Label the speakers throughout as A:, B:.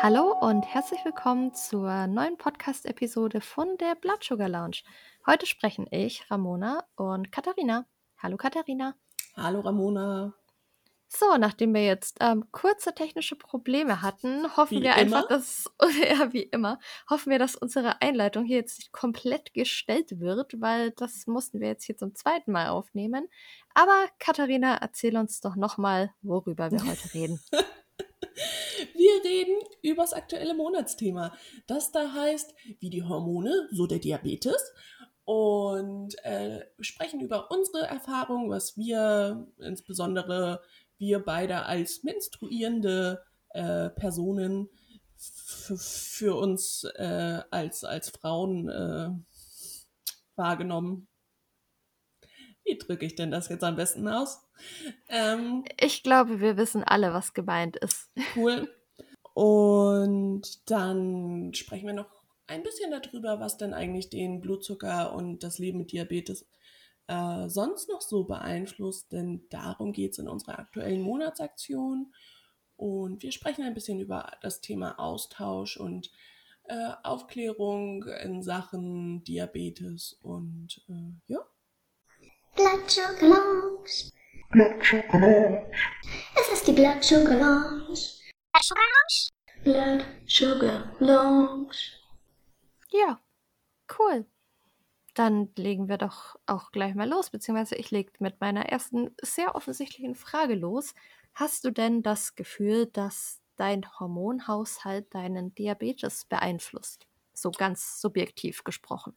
A: Hallo und herzlich willkommen zur neuen Podcast-Episode von der Blood Sugar Lounge. Heute sprechen ich, Ramona und Katharina. Hallo Katharina.
B: Hallo Ramona.
A: So, nachdem wir jetzt ähm, kurze technische Probleme hatten, hoffen
B: Wie
A: wir
B: immer?
A: einfach, dass, ja, wie immer, hoffen wir, dass unsere Einleitung hier jetzt nicht komplett gestellt wird, weil das mussten wir jetzt hier zum zweiten Mal aufnehmen. Aber Katharina, erzähl uns doch nochmal, worüber wir heute reden.
B: Wir reden über das aktuelle Monatsthema. Das da heißt, wie die Hormone, so der Diabetes. Und äh, sprechen über unsere Erfahrungen, was wir, insbesondere wir beide als menstruierende äh, Personen, für uns äh, als, als Frauen äh, wahrgenommen. Wie drücke ich denn das jetzt am besten aus? Ähm,
A: Ich glaube, wir wissen alle, was gemeint ist.
B: Cool. Und dann sprechen wir noch ein bisschen darüber, was denn eigentlich den Blutzucker und das Leben mit Diabetes äh, sonst noch so beeinflusst. Denn darum geht es in unserer aktuellen Monatsaktion. Und wir sprechen ein bisschen über das Thema Austausch und äh, Aufklärung in Sachen Diabetes. Und äh, ja,
C: Blood Sugar Lounge.
D: Blood Sugar Lounge.
C: Es ist die Blood Sugar Lounge. Blood Sugar Lounge.
A: Ja, cool. Dann legen wir doch auch gleich mal los, beziehungsweise ich lege mit meiner ersten sehr offensichtlichen Frage los. Hast du denn das Gefühl, dass dein Hormonhaushalt deinen Diabetes beeinflusst? So ganz subjektiv gesprochen.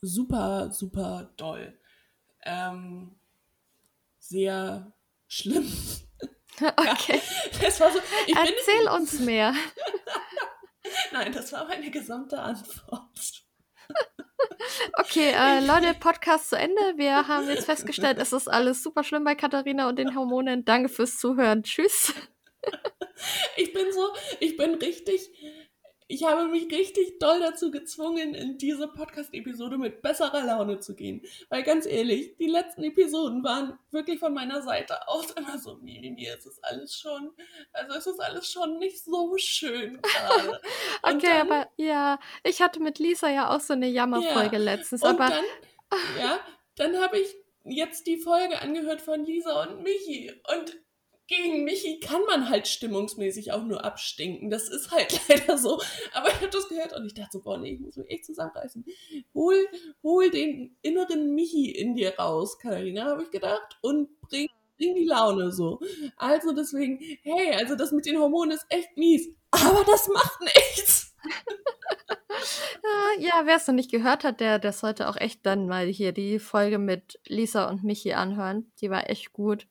B: super, super doll. Ähm, sehr schlimm.
A: Okay,
B: war so,
A: erzähl uns mehr.
B: Nein, das war meine gesamte Antwort.
A: Okay, äh, Leute, Podcast zu Ende. Wir haben jetzt festgestellt, es ist alles super schlimm bei Katharina und den Hormonen. Danke fürs Zuhören. Tschüss.
B: Ich bin so, ich bin richtig, ich habe mich richtig doll dazu gezwungen, in diese Podcast-Episode mit besserer Laune zu gehen. Weil ganz ehrlich, die letzten Episoden waren wirklich von meiner Seite aus immer so, Mimi, mir ist es alles schon, also es ist alles schon nicht so schön gerade.
A: Okay,
B: dann-
A: aber ja, ich hatte mit Lisa ja auch so eine Jammerfolge
B: Ja,
A: letztens, aber
B: dann, ja, dann habe ich jetzt die Folge angehört von Lisa und Michi. Und gegen Michi kann man halt stimmungsmäßig auch nur abstinken. Das ist halt leider so. Aber ich habe das gehört und ich dachte so, boah, nee, ich muss mich echt zusammenreißen. Hol, hol den inneren Michi in dir raus, Katharina, habe ich gedacht. Und bring, bring die Laune so. Also deswegen, hey, also das mit den Hormonen ist echt mies. Aber das macht nichts.
A: äh, ja, wer es noch nicht gehört hat, der, der sollte auch echt dann mal hier die Folge mit Lisa und Michi anhören. Die war echt gut.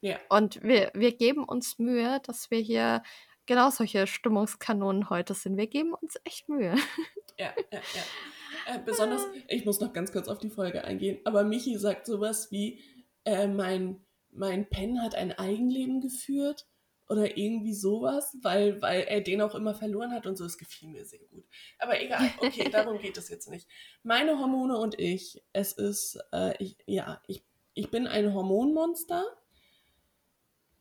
B: Ja.
A: Und wir, wir geben uns Mühe, dass wir hier genau solche Stimmungskanonen heute sind. Wir geben uns echt Mühe.
B: Ja, ja, ja. Äh, besonders, ich muss noch ganz kurz auf die Folge eingehen, aber Michi sagt sowas wie, äh, mein, mein Pen hat ein Eigenleben geführt oder irgendwie sowas, weil, weil er den auch immer verloren hat und so. Es gefiel mir sehr gut. Aber egal, okay, darum geht es jetzt nicht. Meine Hormone und ich, es ist, äh, ich, ja, ich, ich bin ein Hormonmonster,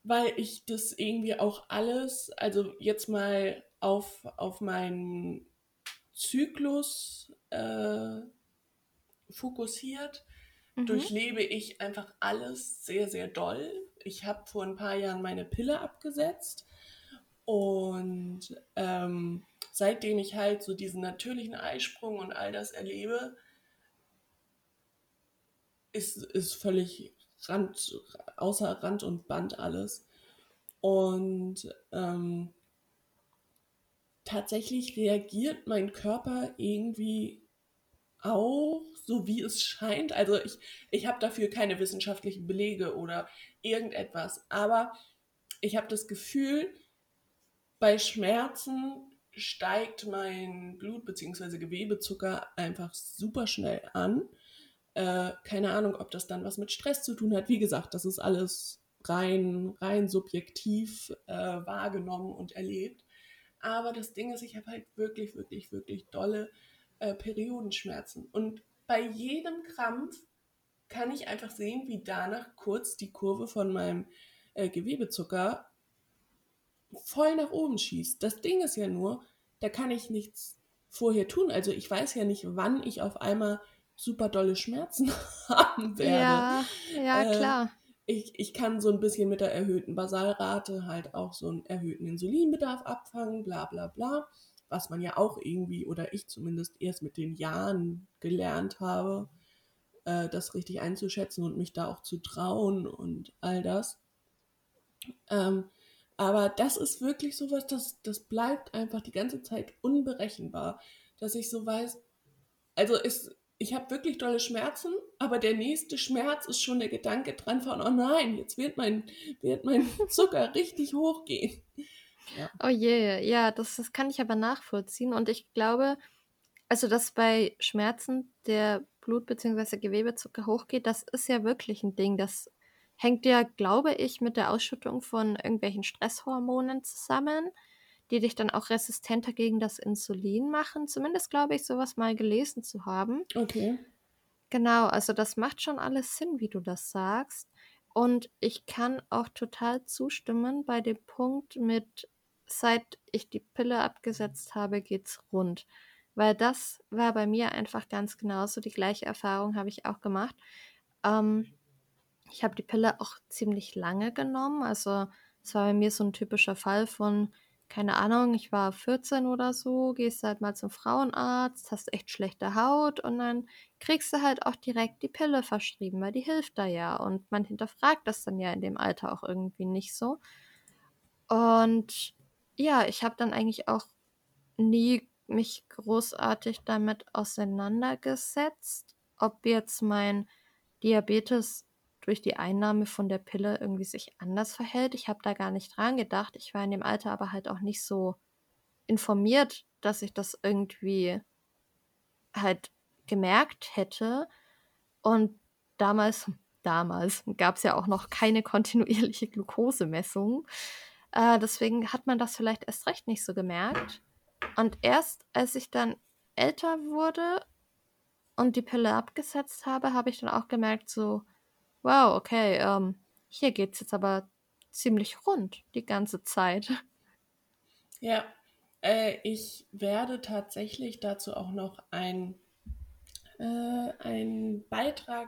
B: weil ich das irgendwie auch alles, also jetzt mal auf, auf meinen Zyklus äh, fokussiert,
A: Mhm.
B: durchlebe ich einfach alles sehr, sehr doll. Ich habe vor ein paar Jahren meine Pille abgesetzt und ähm, seitdem ich halt so diesen natürlichen Eisprung und all das erlebe, ist, ist völlig Rand, außer Rand und Band alles. Und ähm, tatsächlich reagiert mein Körper irgendwie auch so, wie es scheint. Also ich, ich habe dafür keine wissenschaftlichen Belege oder irgendetwas, aber ich habe das Gefühl, bei Schmerzen steigt mein Blut- bzw. Gewebezucker einfach super schnell an. Äh, keine Ahnung, ob das dann was mit Stress zu tun hat. Wie gesagt, das ist alles rein, rein subjektiv äh, wahrgenommen und erlebt. Aber das Ding ist, ich habe halt wirklich, wirklich, wirklich dolle äh, Periodenschmerzen. Und bei jedem Krampf kann ich einfach sehen, wie danach kurz die Kurve von meinem äh, Gewebezucker voll nach oben schießt. Das Ding ist ja nur, da kann ich nichts vorher tun. Also ich weiß ja nicht, wann ich auf einmal super dolle Schmerzen haben werde.
A: Ja, ja,
B: Äh,
A: klar.
B: Ich, ich kann so ein bisschen mit der erhöhten Basalrate halt auch so einen erhöhten Insulinbedarf abfangen, bla bla bla. Was man ja auch irgendwie, oder ich zumindest erst mit den Jahren gelernt habe, äh, das richtig einzuschätzen und mich da auch zu trauen und all das. Ähm, aber das ist wirklich sowas, das, das bleibt einfach die ganze Zeit unberechenbar, dass ich so weiß, also ist, ich habe wirklich dolle Schmerzen, aber der nächste Schmerz ist schon der Gedanke dran von, oh nein, jetzt wird mein, wird mein Zucker richtig hochgehen.
A: Oh je, ja, das, das kann ich aber nachvollziehen. Und ich glaube, also dass bei Schmerzen der Blut- bzw. Gewebezucker hochgeht, das ist ja wirklich ein Ding. Das hängt ja, glaube ich, mit der Ausschüttung von irgendwelchen Stresshormonen zusammen, die dich dann auch resistenter gegen das Insulin machen. Zumindest glaube ich, sowas mal gelesen zu haben.
B: Okay.
A: Genau, also das macht schon alles Sinn, wie du das sagst. Und ich kann auch total zustimmen bei dem Punkt mit, seit ich die Pille abgesetzt habe, geht's rund. Weil das war bei mir einfach ganz genauso. Die gleiche Erfahrung habe ich auch gemacht. Ähm, ich habe die Pille auch ziemlich lange genommen. Also es war bei mir so ein typischer Fall von, keine Ahnung, ich war 14 oder so, gehst halt mal zum Frauenarzt, hast echt schlechte Haut und dann kriegst du halt auch direkt die Pille verschrieben, weil die hilft da ja. Und man hinterfragt das dann ja in dem Alter auch irgendwie nicht so. Und ja, ich habe dann eigentlich auch nie mich großartig damit auseinandergesetzt, ob jetzt mein Diabetes durch die Einnahme von der Pille irgendwie sich anders verhält. Ich habe da gar nicht dran gedacht. Ich war in dem Alter aber halt auch nicht so informiert, dass ich das irgendwie halt gemerkt hätte. Und damals, damals gab es ja auch noch keine kontinuierliche Glukosemessung. Äh, deswegen hat man das vielleicht erst recht nicht so gemerkt. Und erst als ich dann älter wurde und die Pille abgesetzt habe, habe ich dann auch gemerkt, so, wow, okay, ähm, hier geht's jetzt aber ziemlich rund die ganze Zeit.
B: Ja, äh, ich werde tatsächlich dazu auch noch ein, äh, einen Beitrag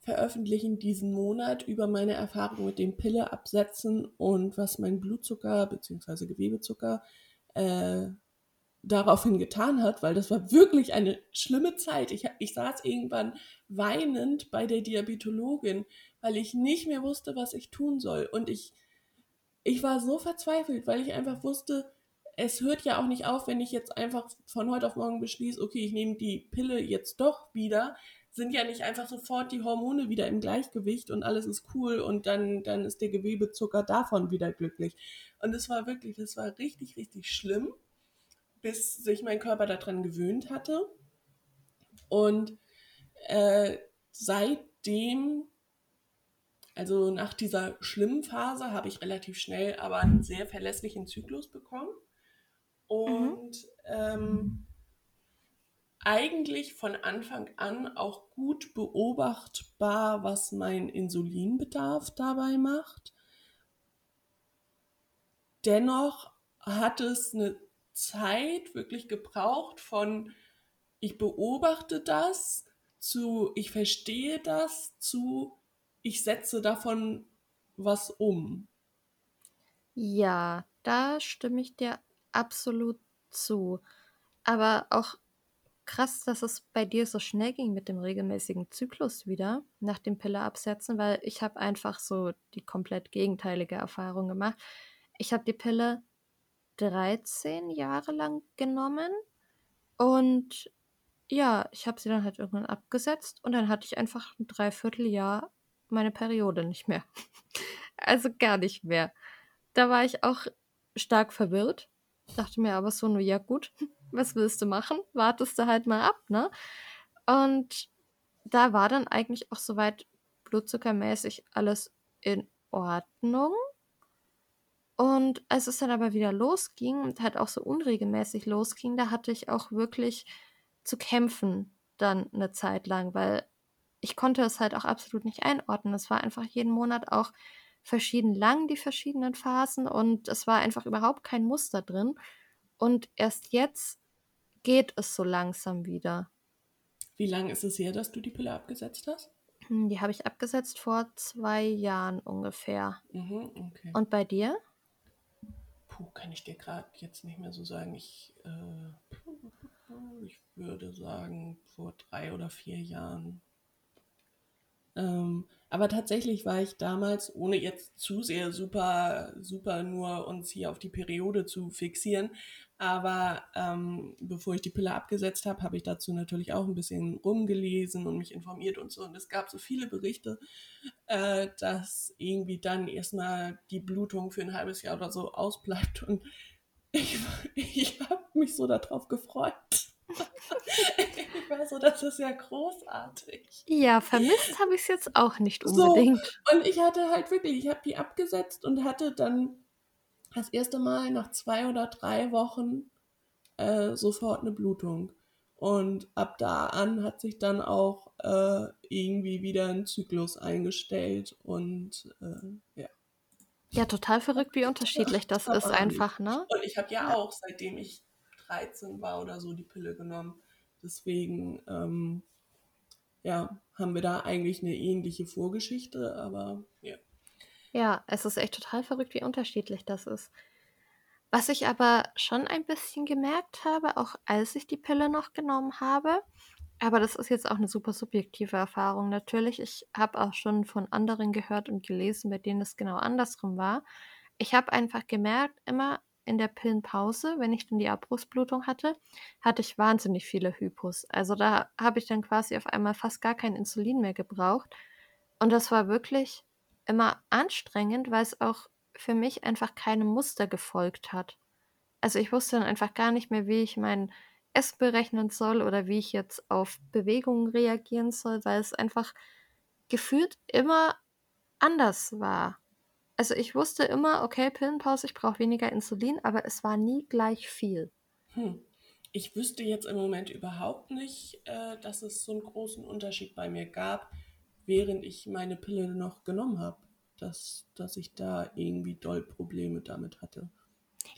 B: veröffentlichen diesen Monat über meine Erfahrung mit dem Pille absetzen und was mein Blutzucker bzw. Gewebezucker äh, daraufhin getan hat, weil das war wirklich eine schlimme Zeit. Ich, ich saß irgendwann weinend bei der Diabetologin, weil ich nicht mehr wusste, was ich tun soll. Und ich, ich war so verzweifelt, weil ich einfach wusste, es hört ja auch nicht auf, wenn ich jetzt einfach von heute auf morgen beschließe, okay, ich nehme die Pille jetzt doch wieder, sind ja nicht einfach sofort die Hormone wieder im Gleichgewicht und alles ist cool und dann, dann ist der Gewebezucker davon wieder glücklich. Und es war wirklich, das war richtig, richtig schlimm, bis sich mein Körper daran gewöhnt hatte. Und äh, seitdem, also nach dieser schlimmen Phase, habe ich relativ schnell aber einen sehr verlässlichen Zyklus bekommen. Und ähm, eigentlich von Anfang an auch gut beobachtbar, was mein Insulinbedarf dabei macht. Dennoch hat es eine Zeit wirklich gebraucht von ich beobachte das zu ich verstehe das zu ich setze davon was um.
A: Ja, da stimme ich dir absolut zu. Aber auch krass, dass es bei dir so schnell ging mit dem regelmäßigen Zyklus wieder nach dem Pille absetzen, weil ich habe einfach so die komplett gegenteilige Erfahrung gemacht. Ich habe die Pille 13 Jahre lang genommen und ja, ich habe sie dann halt irgendwann abgesetzt und dann hatte ich einfach ein Dreivierteljahr meine Periode nicht mehr. Also gar nicht mehr. Da war ich auch stark verwirrt. Dachte mir aber so, nur ja gut, was willst du machen? Wartest du halt mal ab, ne? Und da war dann eigentlich auch soweit blutzuckermäßig alles in Ordnung. Und als es dann aber wieder losging und halt auch so unregelmäßig losging, da hatte ich auch wirklich zu kämpfen dann eine Zeit lang, weil ich konnte es halt auch absolut nicht einordnen. Es war einfach jeden Monat auch verschieden lang, die verschiedenen Phasen, und es war einfach überhaupt kein Muster drin. Und erst jetzt geht es so langsam wieder.
B: Wie lange ist es her, dass du die Pille abgesetzt hast?
A: Hm, Die habe ich abgesetzt vor zwei Jahren ungefähr.
B: Mhm, okay.
A: Und bei dir?
B: Puh, kann ich dir gerade jetzt nicht mehr so sagen. Ich, äh, ich würde sagen, vor drei oder vier Jahren. Ähm, aber tatsächlich war ich damals, ohne jetzt zu sehr super, super nur uns hier auf die Periode zu fixieren, aber ähm, bevor ich die Pille abgesetzt habe, habe ich dazu natürlich auch ein bisschen rumgelesen und mich informiert und so. Und es gab so viele Berichte, äh, dass irgendwie dann erstmal die Blutung für ein halbes Jahr oder so ausbleibt. Und ich, ich habe mich so darauf gefreut. ich war so, das ist ja großartig.
A: Ja, vermisst habe ich es jetzt auch nicht
B: So.
A: unbedingt.
B: Und ich hatte halt wirklich, ich habe die abgesetzt und hatte dann das erste Mal nach zwei oder drei Wochen äh, sofort eine Blutung. Und ab da an hat sich dann auch äh, irgendwie wieder ein Zyklus eingestellt und äh, ja.
A: Ja, total verrückt, wie unterschiedlich das ist
B: Aber
A: einfach, ne?
B: Und ich habe ja,
A: Ja.
B: auch, seitdem ich 13 war oder so, die Pille genommen. Deswegen, ähm, ja, haben wir da eigentlich eine ähnliche Vorgeschichte, aber ja.
A: Ja, es ist echt total verrückt, wie unterschiedlich das ist. Was ich aber schon ein bisschen gemerkt habe, auch als ich die Pille noch genommen habe, aber das ist jetzt auch eine super subjektive Erfahrung natürlich. Ich habe auch schon von anderen gehört und gelesen, bei denen es genau andersrum war. Ich habe einfach gemerkt, immer in der Pillenpause, wenn ich dann die Abbruchsblutung hatte, hatte ich wahnsinnig viele Hypos. Also da habe ich dann quasi auf einmal fast gar kein Insulin mehr gebraucht. Und das war wirklich immer anstrengend, weil es auch für mich einfach keinem Muster gefolgt hat. Also ich wusste dann einfach gar nicht mehr, wie ich mein Essen berechnen soll oder wie ich jetzt auf Bewegungen reagieren soll, weil es einfach gefühlt immer anders war. Also ich wusste immer, okay, Pillenpause, ich brauche weniger Insulin, aber es war nie gleich viel.
B: Hm. Ich wüsste jetzt im Moment überhaupt nicht, äh, dass es so einen großen Unterschied bei mir gab, während ich meine Pille noch genommen habe, dass, dass ich da irgendwie doll Probleme damit hatte.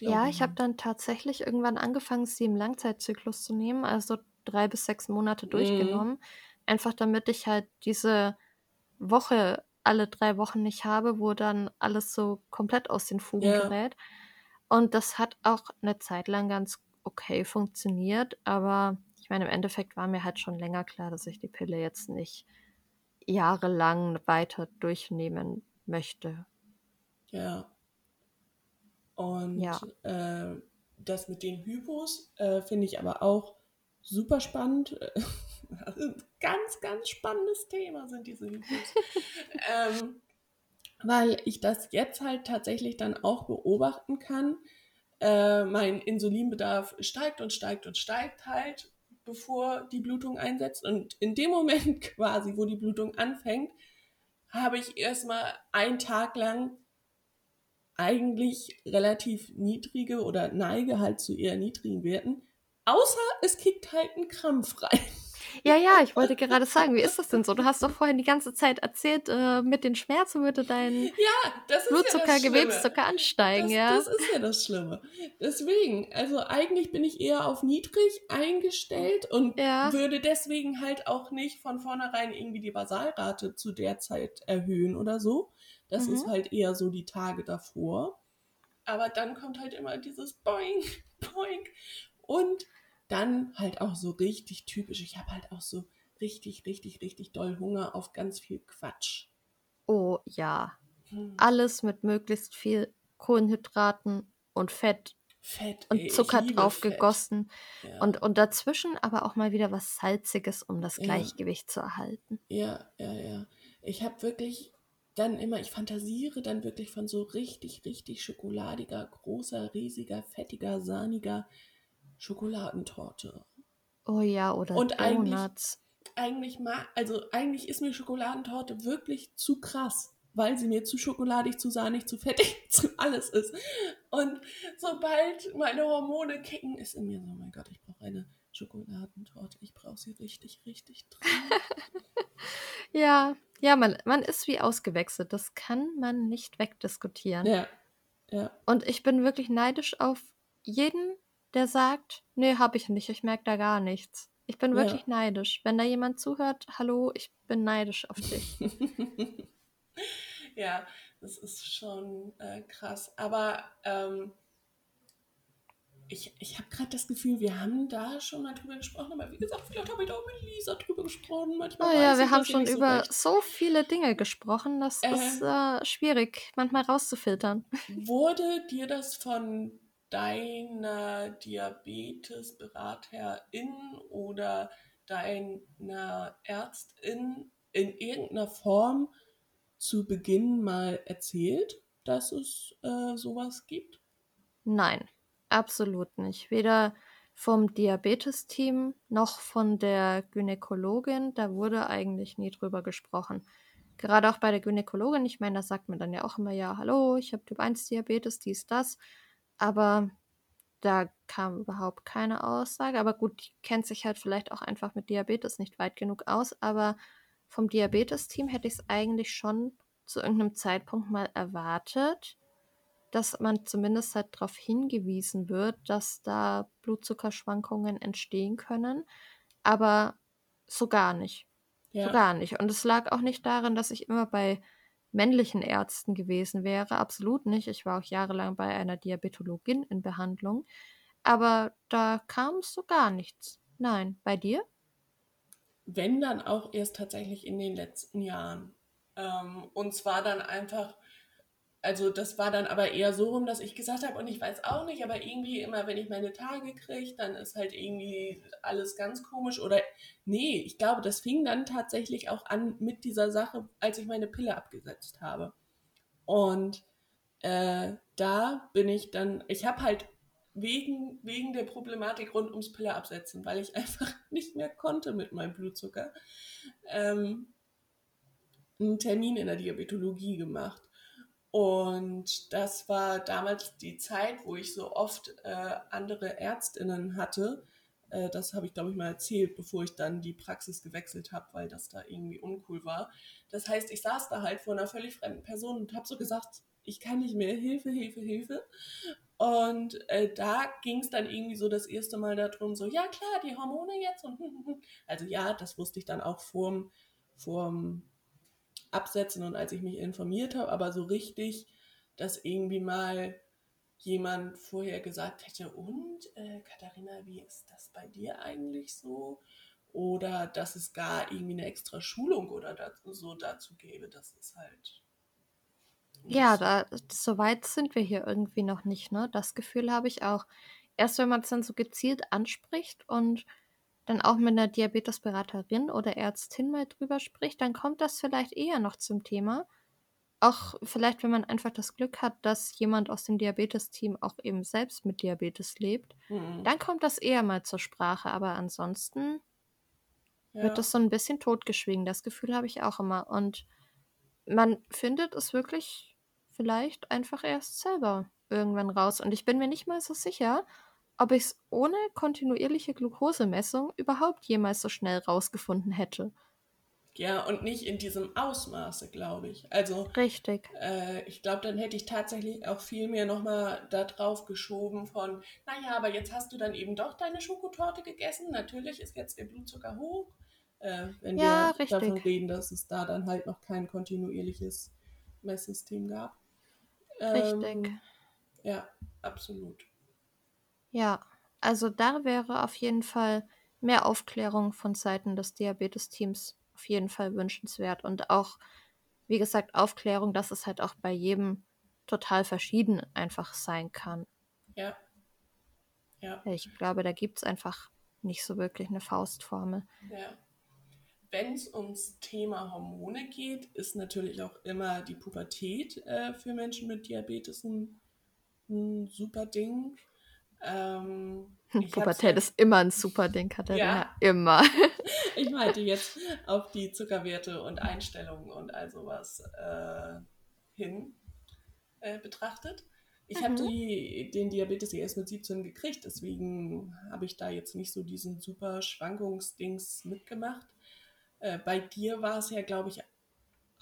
A: Ja,
B: Glaube
A: ich habe dann tatsächlich irgendwann angefangen, sie im Langzeitzyklus zu nehmen, also drei bis sechs Monate durchgenommen. Einfach damit ich halt diese Woche alle drei Wochen nicht habe, wo dann alles so komplett aus den Fugen
B: Ja.
A: gerät. Und das hat auch eine Zeit lang ganz okay funktioniert, aber ich meine, im Endeffekt war mir halt schon länger klar, dass ich die Pille jetzt nicht jahrelang weiter durchnehmen möchte.
B: Ja. Und
A: Ja.
B: äh, das mit den Hypos äh, finde ich aber auch super spannend. ganz, ganz spannendes Thema sind diese Hypos. ähm, weil ich das jetzt halt tatsächlich dann auch beobachten kann. Äh, mein Insulinbedarf steigt und steigt und steigt halt, bevor die Blutung einsetzt. Und in dem Moment quasi, wo die Blutung anfängt, habe ich erstmal einen Tag lang eigentlich relativ niedrige oder neige halt zu eher niedrigen Werten. Außer es kickt halt ein Krampf rein.
A: Ja, ja, ich wollte gerade sagen, wie ist das denn so? Du hast doch vorhin die ganze Zeit erzählt, äh, mit den Schmerzen würde dein
B: Ja,
A: Blutzucker,
B: ja.
A: Gewebszucker ansteigen,
B: das,
A: ja.
B: das ist ja das Schlimme. Deswegen, also eigentlich bin ich eher auf niedrig eingestellt und
A: Ja.
B: würde deswegen halt auch nicht von vornherein irgendwie die Basalrate zu der Zeit erhöhen oder so. Das
A: Mhm.
B: ist halt eher so die Tage davor. Aber dann kommt halt immer dieses Boing, Boing. Und dann halt auch so richtig typisch. Ich habe halt auch so richtig, richtig, richtig doll Hunger auf ganz viel Quatsch.
A: Oh ja.
B: Hm.
A: Alles mit möglichst viel Kohlenhydraten und Fett
B: Fett.
A: und
B: ey,
A: Zucker
B: liebe
A: drauf
B: Fett.
A: gegossen.
B: Ja.
A: Und, und dazwischen aber auch mal wieder was Salziges, um das
B: Ja.
A: Gleichgewicht zu erhalten.
B: Ja, ja, ja. Ich habe wirklich dann immer, ich fantasiere dann wirklich von so richtig, richtig schokoladiger, großer, riesiger, fettiger, sahniger Schokoladentorte.
A: Oh ja, oder
B: Und eigentlich-
A: Donuts.
B: Eigentlich mag, also eigentlich ist mir Schokoladentorte wirklich zu krass, weil sie mir zu schokoladig, zu sahnig, zu fettig, zu alles ist. Und sobald meine Hormone kicken, ist in mir so, oh mein Gott, ich brauche eine Schokoladentorte. Ich brauche sie richtig, richtig dringend.
A: Ja, ja, man, man ist wie ausgewechselt. Das kann man nicht wegdiskutieren.
B: ja, ja,
A: Und ich bin wirklich neidisch auf jeden, der sagt, nee, hab ich nicht, ich merke da gar nichts. Ich bin
B: Ja.
A: wirklich neidisch. Wenn da jemand zuhört, hallo, ich bin neidisch auf dich.
B: ja, das ist schon äh, krass. Aber ähm, ich, ich habe gerade das Gefühl, wir haben da schon mal drüber gesprochen, aber wie gesagt, vielleicht habe ich da auch mit Lisa drüber gesprochen. Manchmal
A: Oh ja, wir haben
B: ja
A: schon
B: so
A: über
B: recht.
A: so viele Dinge gesprochen, das
B: Äh.
A: ist äh, schwierig, manchmal rauszufiltern.
B: Wurde dir das von deiner Diabetesberaterin oder deiner Ärztin in irgendeiner Form zu Beginn mal erzählt, dass es äh, sowas gibt?
A: Nein, absolut nicht. Weder vom Diabetesteam noch von der Gynäkologin, da wurde eigentlich nie drüber gesprochen. Gerade auch bei der Gynäkologin, ich meine, da sagt man dann ja auch immer, ja, hallo, ich habe Typ 1 Diabetes, dies, das. Aber da kam überhaupt keine Aussage. Aber gut, die kennt sich halt vielleicht auch einfach mit Diabetes nicht weit genug aus. Aber vom Diabetesteam hätte ich es eigentlich schon zu irgendeinem Zeitpunkt mal erwartet, dass man zumindest halt darauf hingewiesen wird, dass da Blutzuckerschwankungen entstehen können. Aber so gar nicht.
B: Ja.
A: So gar nicht. Und es lag auch nicht daran, dass ich immer bei männlichen Ärzten gewesen wäre. Absolut nicht. Ich war auch jahrelang bei einer Diabetologin in Behandlung. Aber da kam so gar nichts. Nein. Bei dir?
B: wenn dann auch erst tatsächlich in den letzten Jahren. Ähm, und zwar dann einfach, also das war dann aber eher so rum, dass ich gesagt habe, und ich weiß auch nicht, aber irgendwie immer, wenn ich meine Tage kriege, dann ist halt irgendwie alles ganz komisch. Oder nee, ich glaube, das fing dann tatsächlich auch an mit dieser Sache, als ich meine Pille abgesetzt habe. Und äh, da bin ich dann, ich habe halt wegen, wegen der Problematik rund ums Pille absetzen, weil ich einfach nicht mehr konnte mit meinem Blutzucker, ähm, einen Termin in der Diabetologie gemacht. Und das war damals die Zeit, wo ich so oft äh, andere Ärztinnen hatte. Äh, das habe ich, glaube ich, mal erzählt, bevor ich dann die Praxis gewechselt habe, weil das da irgendwie uncool war. Das heißt, ich saß da halt vor einer völlig fremden Person und habe so gesagt, ich kann nicht mehr, Hilfe, Hilfe, Hilfe. Und äh, da ging es dann irgendwie so das erste Mal darum, so, ja klar, die Hormone jetzt und also ja, das wusste ich dann auch vorm, vorm Absetzen und als ich mich informiert habe, aber so richtig, dass irgendwie mal jemand vorher gesagt hätte, und äh, Katharina, wie ist das bei dir eigentlich so? Oder dass es gar irgendwie eine extra Schulung oder dazu, so dazu gäbe, das ist halt.
A: Ja, da, so weit sind wir hier irgendwie noch nicht, ne? Das Gefühl habe ich auch. Erst wenn man es dann so gezielt anspricht und dann auch mit einer Diabetesberaterin oder Ärztin mal drüber spricht, dann kommt das vielleicht eher noch zum Thema. Auch vielleicht, wenn man einfach das Glück hat, dass jemand aus dem Diabetesteam auch eben selbst mit Diabetes lebt,
B: Mhm.
A: dann kommt das eher mal zur Sprache. Aber ansonsten
B: Ja.
A: wird das so ein bisschen totgeschwiegen. Das Gefühl habe ich auch immer. Und man findet es wirklich vielleicht einfach erst selber irgendwann raus. Und ich bin mir nicht mal so sicher, ob ich es ohne kontinuierliche Glukosemessung überhaupt jemals so schnell rausgefunden hätte.
B: Ja, und nicht in diesem Ausmaße, glaube ich. Also,
A: Richtig.
B: äh, ich glaube, dann hätte ich tatsächlich auch viel mehr nochmal da drauf geschoben von, naja, aber jetzt hast du dann eben doch deine Schokotorte gegessen. Natürlich ist jetzt der Blutzucker hoch. Äh, wenn
A: Ja,
B: wir davon
A: richtig.
B: reden, dass es da dann halt noch kein kontinuierliches Messsystem gab.
A: Richtig.
B: Ähm, ja, absolut.
A: Ja, also da wäre auf jeden Fall mehr Aufklärung von Seiten des Diabetesteams auf jeden Fall wünschenswert. Und auch, wie gesagt, Aufklärung, dass es halt auch bei jedem total verschieden einfach sein kann.
B: Ja. Ja.
A: Ich glaube, da gibt es einfach nicht so wirklich eine Faustformel.
B: Ja. Wenn es ums Thema Hormone geht, ist natürlich auch immer die Pubertät äh, für Menschen mit Diabetes ein, ein super Ding. Ähm, hab's
A: Pubertät
B: halt-
A: ist immer ein super Ding, Katharina.
B: Ja.
A: Immer.
B: Ich meinte jetzt auf die Zuckerwerte und Einstellungen und all sowas äh, hin äh, betrachtet. Ich habe den Diabetes erst mit 17 gekriegt, deswegen habe ich da jetzt nicht so diesen super Schwankungsdings mitgemacht. Äh, bei dir war es ja, glaube ich,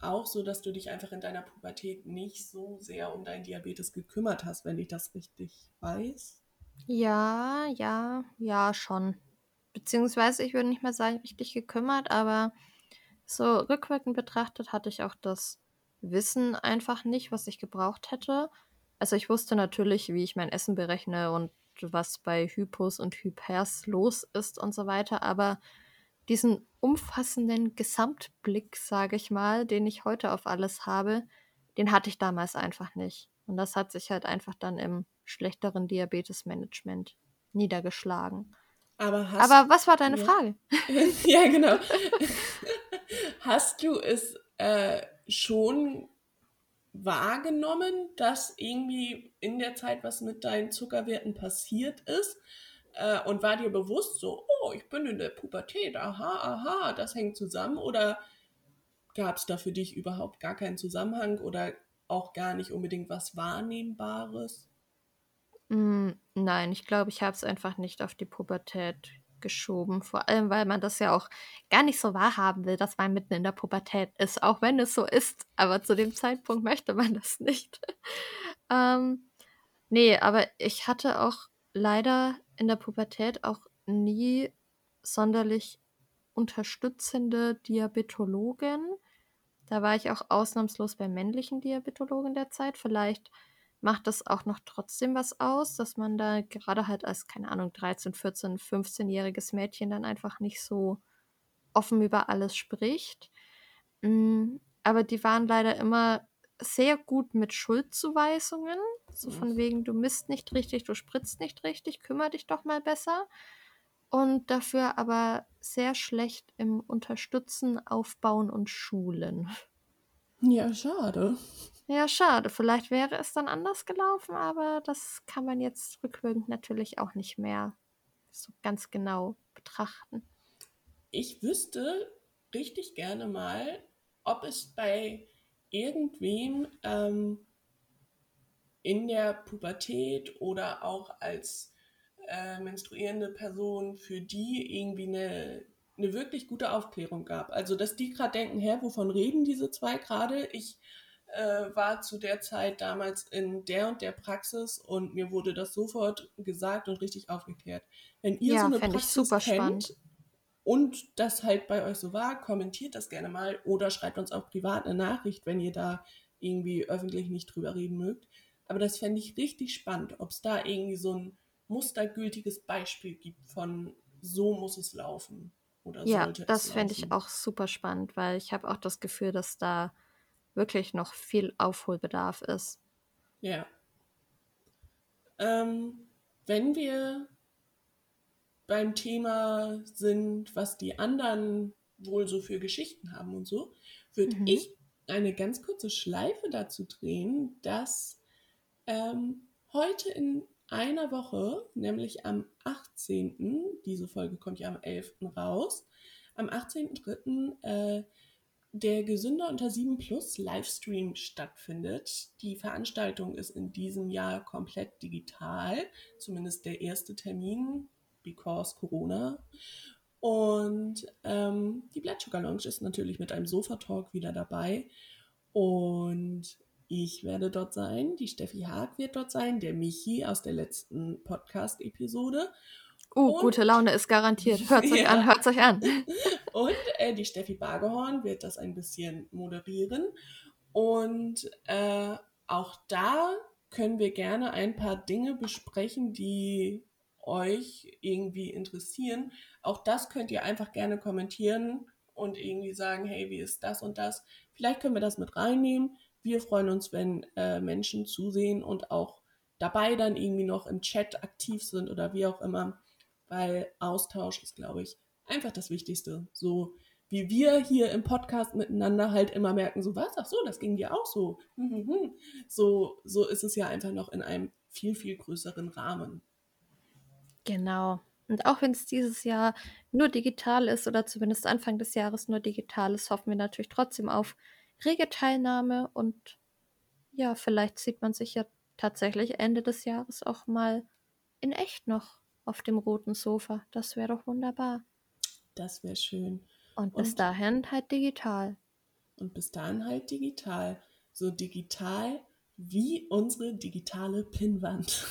B: auch so, dass du dich einfach in deiner Pubertät nicht so sehr um deinen Diabetes gekümmert hast, wenn ich das richtig weiß.
A: Ja, ja, ja, schon. Beziehungsweise, ich würde nicht mal sagen, richtig gekümmert, aber so rückwirkend betrachtet hatte ich auch das Wissen einfach nicht, was ich gebraucht hätte. Also ich wusste natürlich, wie ich mein Essen berechne und was bei Hypos und Hypers los ist und so weiter, aber diesen umfassenden Gesamtblick, sage ich mal, den ich heute auf alles habe, den hatte ich damals einfach nicht. Und das hat sich halt einfach dann im schlechteren Diabetesmanagement niedergeschlagen.
B: Aber,
A: Aber was war deine
B: ja.
A: Frage?
B: ja, genau. Hast du es äh, schon wahrgenommen, dass irgendwie in der Zeit was mit deinen Zuckerwerten passiert ist? Äh, und war dir bewusst so, oh, ich bin in der Pubertät, aha, aha, das hängt zusammen? Oder gab es da für dich überhaupt gar keinen Zusammenhang oder auch gar nicht unbedingt was Wahrnehmbares?
A: Mm, nein, ich glaube, ich habe es einfach nicht auf die Pubertät geschoben. Vor allem, weil man das ja auch gar nicht so wahrhaben will, dass man mitten in der Pubertät ist, auch wenn es so ist. Aber zu dem Zeitpunkt möchte man das nicht. ähm, nee, aber ich hatte auch leider in der Pubertät auch nie sonderlich unterstützende Diabetologen. Da war ich auch ausnahmslos bei männlichen Diabetologen der Zeit. Vielleicht macht das auch noch trotzdem was aus, dass man da gerade halt als, keine Ahnung, 13, 14, 15-jähriges Mädchen dann einfach nicht so offen über alles spricht. Mm, aber die waren leider immer sehr gut mit Schuldzuweisungen. So von wegen, du misst nicht richtig, du spritzt nicht richtig, kümmere dich doch mal besser. Und dafür aber sehr schlecht im Unterstützen, Aufbauen und Schulen.
B: Ja, schade.
A: Ja, schade. Vielleicht wäre es dann anders gelaufen, aber das kann man jetzt rückwirkend natürlich auch nicht mehr so ganz genau betrachten.
B: Ich wüsste richtig gerne mal, ob es bei irgendwem ähm, in der Pubertät oder auch als äh, menstruierende Person für die irgendwie eine, eine wirklich gute Aufklärung gab. Also, dass die gerade denken, hä, wovon reden diese zwei gerade? Ich äh, war zu der Zeit damals in der und der Praxis und mir wurde das sofort gesagt und richtig aufgeklärt. Wenn ihr
A: Ja,
B: so eine Praxis
A: super
B: kennt
A: spannend.
B: und das halt bei euch so war, kommentiert das gerne mal oder schreibt uns auch privat eine Nachricht, wenn ihr da irgendwie öffentlich nicht drüber reden mögt. Aber das fände ich richtig spannend, ob es da irgendwie so ein mustergültiges Beispiel gibt von so muss es laufen oder
A: Ja, das fände ich auch super spannend, weil ich habe auch das Gefühl, dass da wirklich noch viel Aufholbedarf ist.
B: Ja. Ähm, wenn wir beim Thema sind, was die anderen wohl so für Geschichten haben und so, würde
A: Mhm.
B: ich eine ganz kurze Schleife dazu drehen, dass ähm, heute in einer Woche, nämlich am 18., diese Folge kommt ja am 11. raus, am 18.03. Äh, der Gesünder unter 7 Plus Livestream stattfindet. Die Veranstaltung ist in diesem Jahr komplett digital, zumindest der erste Termin, because Corona. Und ähm, die Blood Sugar Lounge ist natürlich mit einem Sofa-Talk wieder dabei. Und ich werde dort sein, die Steffi Haag wird dort sein, der Michi aus der letzten Podcast-Episode
A: Uh,
B: Und-
A: gute Laune ist garantiert. Hört's euch
B: Ja.
A: an, hört's euch an.
B: Und äh, die Steffi Bargehorn wird das ein bisschen moderieren. Und äh, auch da können wir gerne ein paar Dinge besprechen, die euch irgendwie interessieren. Auch das könnt ihr einfach gerne kommentieren und irgendwie sagen, hey, wie ist das und das? Vielleicht können wir das mit reinnehmen. Wir freuen uns, wenn äh, Menschen zusehen und auch dabei dann irgendwie noch im Chat aktiv sind oder wie auch immer, weil Austausch ist, glaube ich, einfach das Wichtigste. So wie wir hier im Podcast miteinander halt immer merken, so was, ach so, das ging dir auch so. Hm, hm, hm. So, so ist es ja einfach noch in einem viel, viel größeren Rahmen.
A: Genau. Und auch wenn es dieses Jahr nur digital ist oder zumindest Anfang des Jahres nur digital ist, hoffen wir natürlich trotzdem auf rege Teilnahme und ja, vielleicht sieht man sich ja tatsächlich Ende des Jahres auch mal in echt noch auf dem roten Sofa. Das wäre doch wunderbar.
B: Das wäre schön.
A: Und bis
B: Und-
A: dahin halt digital.
B: Und bis dahin halt digital. So digital wie unsere digitale Pinnwand.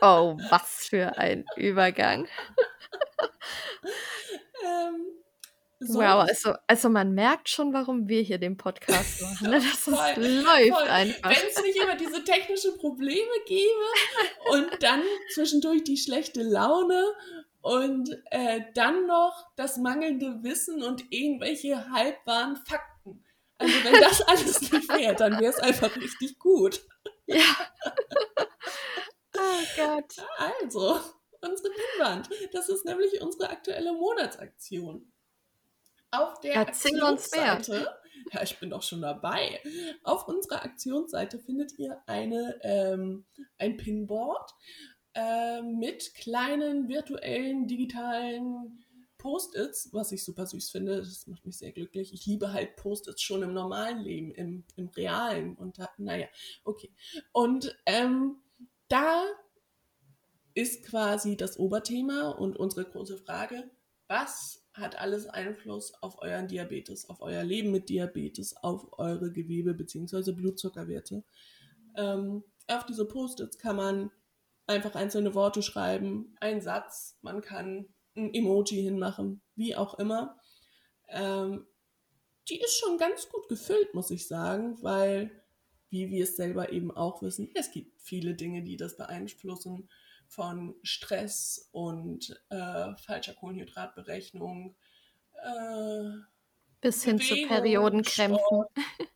A: Oh, was für ein Übergang.
B: ähm, so
A: wow,
B: ist-
A: also, also man merkt schon, warum wir hier den Podcast machen. Ne? Das ist,
B: Voll,
A: läuft
B: voll.
A: einfach.
B: Wenn es nicht immer diese technischen Probleme gäbe und dann zwischendurch die schlechte Laune und äh, dann noch das mangelnde Wissen und irgendwelche halbwahren Fakten. Also wenn das alles nicht wäre, dann wäre es einfach richtig gut.
A: Ja. oh Gott.
B: Also, unsere Pinnwand. Das ist nämlich unsere aktuelle Monatsaktion. Auf der
A: Erzähl.
B: Aktionsseite, ja, ich bin doch schon dabei. Auf unserer Aktionsseite findet ihr eine, ähm, ein Pinboard äh, mit kleinen virtuellen, digitalen Post-its, was ich super süß finde. Das macht mich sehr glücklich. Ich liebe halt Post-its schon im normalen Leben, im, im realen. Und da, naja, okay. Und ähm, da ist quasi das Oberthema und unsere große Frage, was hat alles Einfluss auf euren Diabetes, auf euer Leben mit Diabetes, auf eure Gewebe- bzw. Blutzuckerwerte? Ähm, auf diese Post-its kann man einfach einzelne Worte schreiben, einen Satz, man kann ein Emoji hinmachen, wie auch immer. Ähm, die ist schon ganz gut gefüllt, muss ich sagen, weil, wie wir es selber eben auch wissen, es gibt viele Dinge, die das beeinflussen, von Stress und äh, falscher Kohlenhydratberechnung, äh,
A: Bis hin zu
B: Bewegung,
A: Periodenkrämpfen.
B: Sport,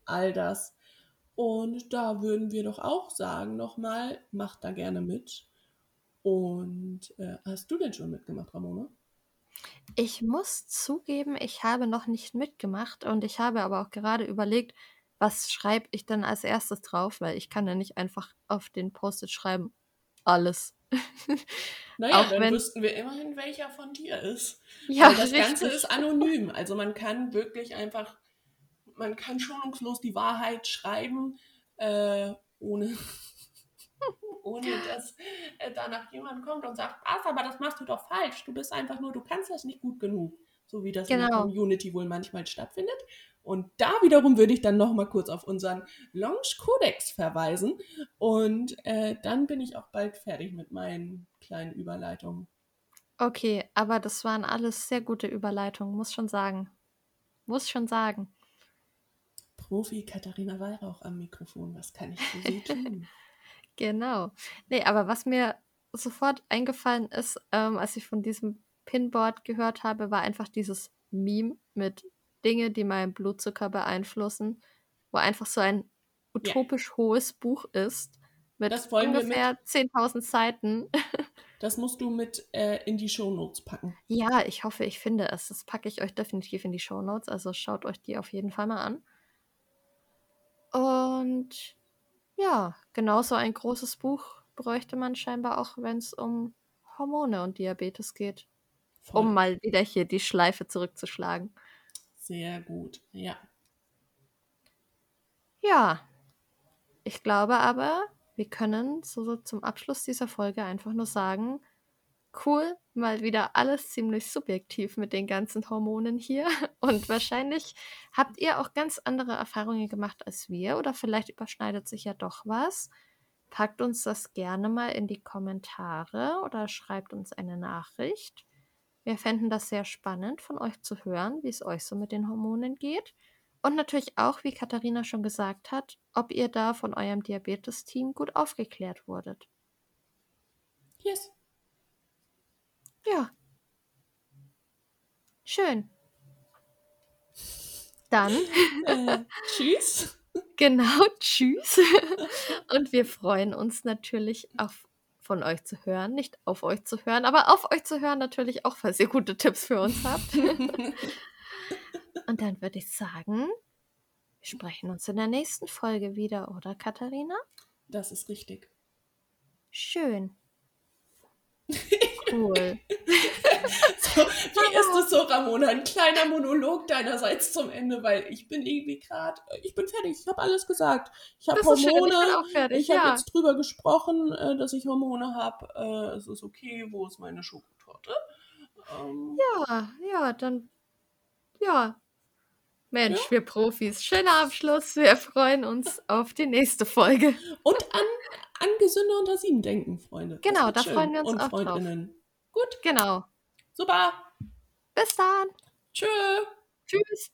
B: all das. Und da würden wir doch auch sagen, nochmal, macht da gerne mit. Und äh, hast du denn schon mitgemacht, Ramona?
A: Ich muss zugeben, ich habe noch nicht mitgemacht und ich habe aber auch gerade überlegt, was schreibe ich denn als erstes drauf, weil ich kann ja nicht einfach auf den Post-it schreiben, alles.
B: Naja,
A: Auch
B: dann
A: wenn-
B: wüssten wir immerhin, welcher von dir ist.
A: ja,
B: Weil das Ganze
A: richtig.
B: ist anonym. Also man kann wirklich einfach, man kann schonungslos die Wahrheit schreiben, äh, ohne, ohne dass äh, danach jemand kommt und sagt, was, aber das machst du doch falsch. Du bist einfach nur, du kannst das nicht gut genug. So wie das in der
A: Genau.
B: Community wohl manchmal stattfindet. Und da wiederum würde ich dann nochmal kurz auf unseren Launch Codex verweisen. Und äh, dann bin ich auch bald fertig mit meinen kleinen Überleitungen.
A: Okay, aber das waren alles sehr gute Überleitungen, muss schon sagen. Muss schon sagen.
B: Profi Katharina Weihrauch am Mikrofon. Was kann ich für Sie tun?
A: Genau. Nee, aber was mir sofort eingefallen ist, ähm, als ich von diesem Pinboard gehört habe, war einfach dieses Meme mit Dinge, die meinen Blutzucker beeinflussen, wo einfach so ein utopisch hohes Buch ist mit ungefähr 10.000 Seiten.
B: Das musst du mit äh, in die Shownotes packen.
A: Ja, ich hoffe, ich finde es. Das packe ich euch definitiv in die Show Notes. Also schaut euch die auf jeden Fall mal an. Und ja, genauso ein großes Buch bräuchte man scheinbar auch, wenn es um Hormone und Diabetes geht.
B: Voll.
A: Um mal wieder hier die Schleife zurückzuschlagen.
B: Sehr gut. Ja.
A: Ja, ich glaube aber, wir können so, so zum Abschluss dieser Folge einfach nur sagen, cool, mal wieder alles ziemlich subjektiv mit den ganzen Hormonen hier. Und wahrscheinlich habt ihr auch ganz andere Erfahrungen gemacht als wir oder vielleicht überschneidet sich ja doch was. Packt uns das gerne mal in die Kommentare oder schreibt uns eine Nachricht. Wir fänden das sehr spannend von euch zu hören, wie es euch so mit den Hormonen geht. Und natürlich auch, wie Katharina schon gesagt hat, ob ihr da von eurem Diabetes-Team gut aufgeklärt wurdet.
B: Yes.
A: Ja. Schön. Dann,
B: Äh, tschüss.
A: genau, tschüss. Und wir freuen uns natürlich auf von euch zu hören, nicht auf euch zu hören, aber auf euch zu hören natürlich auch, falls ihr gute Tipps für uns habt. Und dann würde ich sagen, wir sprechen uns in der nächsten Folge wieder, oder Katharina?
B: Das ist richtig.
A: Schön. Cool.
B: So, wie ist es so, Ramona? Ein kleiner Monolog deinerseits zum Ende, weil ich bin irgendwie gerade, ich bin fertig, ich habe alles gesagt. Ich habe
A: ich
B: Hormone,
A: auch fertig.
B: ich habe
A: ja.
B: jetzt drüber gesprochen, äh, dass ich Hormone habe. Äh, es ist okay, wo ist meine Schokotorte? Ähm,
A: ja, ja, dann. Ja. Mensch, wir Profis. Schöner Abschluss. Wir freuen uns auf die nächste Folge.
B: Und an, an Gesünder unter sieben denken, Freunde.
A: Genau, da
B: schön.
A: freuen wir uns
B: Und
A: auch drauf.
B: Gut,
A: Genau.
B: super.
A: Bis dann.
B: Tschö.
A: Tschüss.